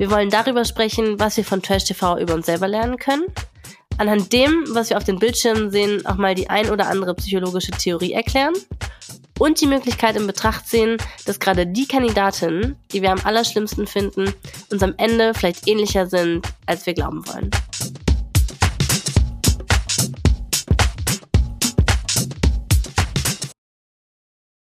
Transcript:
Wir wollen darüber sprechen, was wir von Trash TV über uns selber lernen können. Anhand dem, was wir auf den Bildschirmen sehen, auch mal die ein oder andere psychologische Theorie erklären und die Möglichkeit in Betracht ziehen, dass gerade die Kandidatinnen, die wir am allerschlimmsten finden, uns am Ende vielleicht ähnlicher sind, als wir glauben wollen.